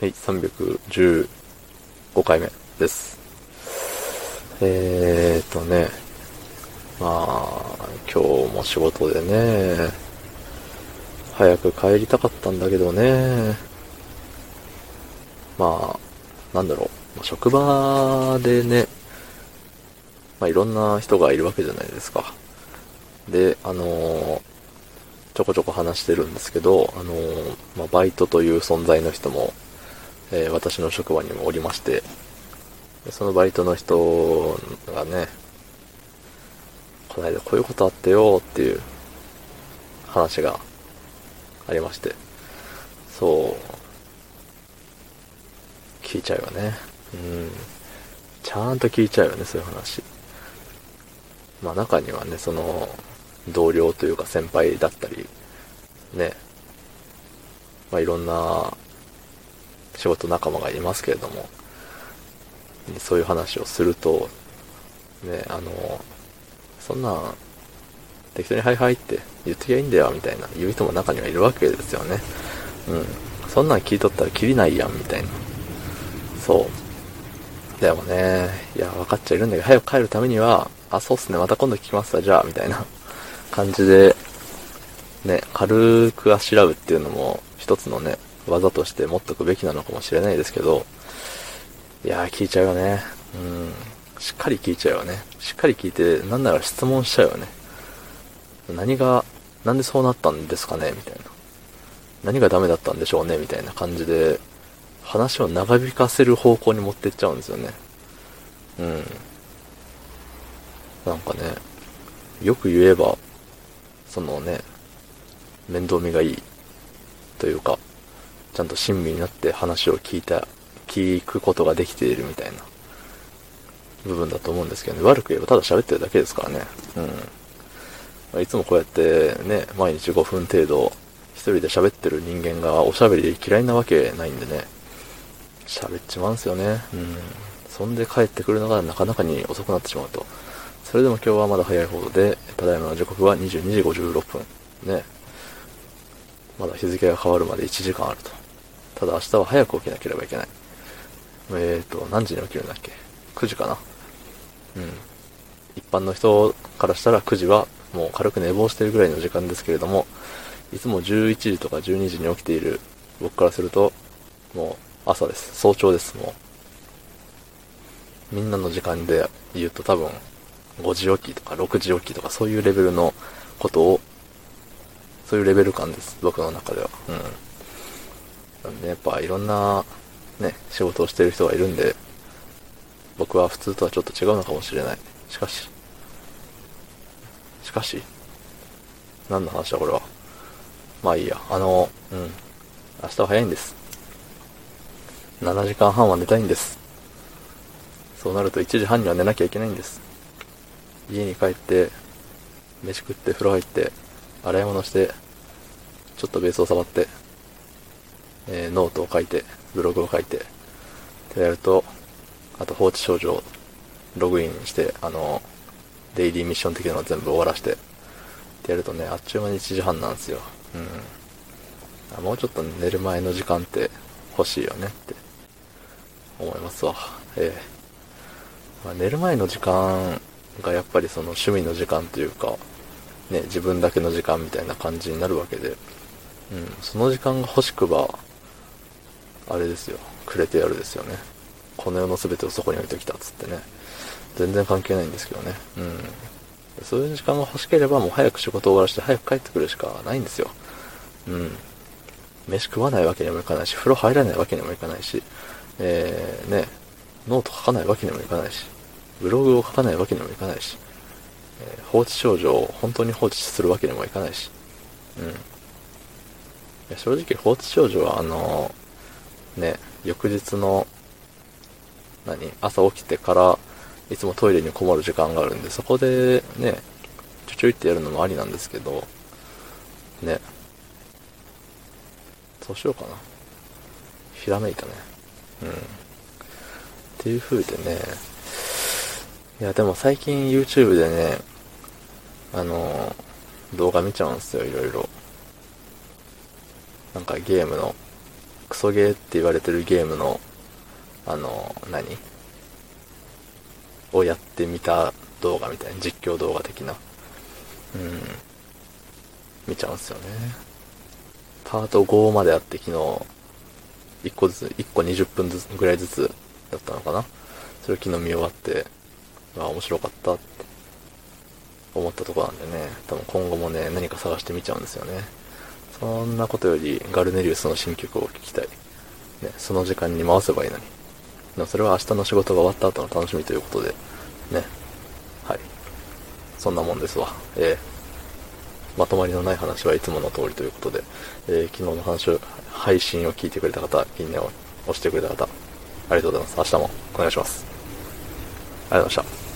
はい、315回目です。えーとね、まあ、今日も仕事でね、早く帰りたかったんだけどね、まあ、なんだろう、職場でね、まあいろんな人がいるわけじゃないですか。で、あのー、ちょこちょこ話してるんですけど、あのー、まあ、バイトという存在の人もえー、私の職場にもおりまして、そのバイトの人がね、この間こういうことあってよっていう話がありまして、そう、聞いちゃうよね。うん。ちゃんと聞いちゃうよね、そういう話。まあ中にはね、その、同僚というか先輩だったり、ね、まあいろんな仕事仲間がいますけれども、そういう話をすると、ね、あの、そんな、適当にはいはいって言ってきゃいいんだよ、みたいな言う人も中にはいるわけですよね。うん。そんなん聞いとったらきりないやん、みたいな。そう。でもね、いや、分かっちゃいるんだけど、早く帰るためには、あ、そうっすね、また今度聞きますわ、じゃあ、みたいな感じで、ね、軽くあしらうっていうのも、一つのね、技として持っとくべきなのかもしれないですけど、いやー聞いちゃうよね。うん。しっかり聞いちゃうよね。しっかり聞いて、なんなら質問しちゃうよね。何が、なんでそうなったんですかね？みたいな。何がダメだったんでしょうね？みたいな感じで、話を長引かせる方向に持ってっちゃうんですよね。うん。なんかね、よく言えば、そのね、面倒見がいいというか、ちゃんと親身になって話を聞いた、聞くことができているみたいな部分だと思うんですけどね。悪く言えばただ喋ってるだけですからね。うん。まいつもこうやってね、毎日5分程度、一人で喋ってる人間がおしゃべり嫌いなわけないんでね。喋っちまうんすよね。うん。そんで帰ってくるのがなかなかに遅くなってしまうと。それでも今日はまだ早い方で、ただいまの時刻は22時56分。ね。まだ日付が変わるまで1時間あると。ただ明日は早く起きなければいけない。えーと、何時に起きるんだっけ ?9 時かな？うん。一般の人からしたら9時はもう軽く寝坊してるぐらいの時間ですけれども、いつも11時とか12時に起きている僕からすると、もう朝です。早朝です、もう。みんなの時間で言うと多分、5時起きとか6時起きとかそういうレベルのことを、そういうレベル感です、僕の中では。うん。なんで、やっぱいろんな、ね、仕事をしてる人がいるんで、僕は普通とはちょっと違うのかもしれない。しかし、しかし、何の話だこれは。まあいいや。あの、うん。明日は早いんです。7時間半は寝たいんです。そうなると1時半には寝なきゃいけないんです。家に帰って、飯食って風呂入って、洗い物して、ちょっとベースを触って、えー、ノートを書いて、ブログを書いて、ってやると、あと放置症状、ログインして、あの、デイリーミッション的なのを全部終わらして、ってやるとね、あっちゅう間に1時半なんですよ。うん。もうちょっと寝る前の時間って欲しいよねって思いますわ。ええまあ、寝る前の時間がやっぱりその趣味の時間というか、ね、自分だけの時間みたいな感じになるわけで、うん、その時間が欲しくば、あれですよ、くれてやるですよね。この世の全てをそこに置いてきたっつってね。全然関係ないんですけどね。うん。そういう時間が欲しければもう早く仕事終わらして早く帰ってくるしかないんですよ。うん。飯食わないわけにもいかないし、風呂入らないわけにもいかないし、えー、ね、ノート書かないわけにもいかないし、ブログを書かないわけにもいかないし、えー、放置症状を本当に放置するわけにもいかないし、うん。正直放置症状はあのね、翌日の、何、朝起きてから、いつもトイレにこもる時間があるんで、そこでね、ちょちょいってやるのもありなんですけど、ね。そうしようかな。ひらめいたね。うん。っていう風でね、いや、でも最近 YouTube でね、あの、動画見ちゃうんですよ、いろいろ。なんかゲームのクソゲーって言われてるゲームの、あの、何？をやってみた動画みたいな、実況動画的な。うん。見ちゃうんすよね。パート5まであって昨日、1個ずつ、1個20分ずつぐらいずつだったのかな？それを昨日見終わって、あ、面白かったって思ったとこなんでね、多分今後もね、何か探してみちゃうんですよね。そんなことより、ガルネリウスの新曲を聴きたい。ね、その時間に回せばいいのに。でもそれは明日の仕事が終わった後の楽しみということで、ね。はい。そんなもんですわ。えー、まとまりのない話はいつもの通りということで、えー、昨日の話を、配信を聞いてくれた方、いいねを押してくれた方、ありがとうございます。明日もお願いします。ありがとうございました。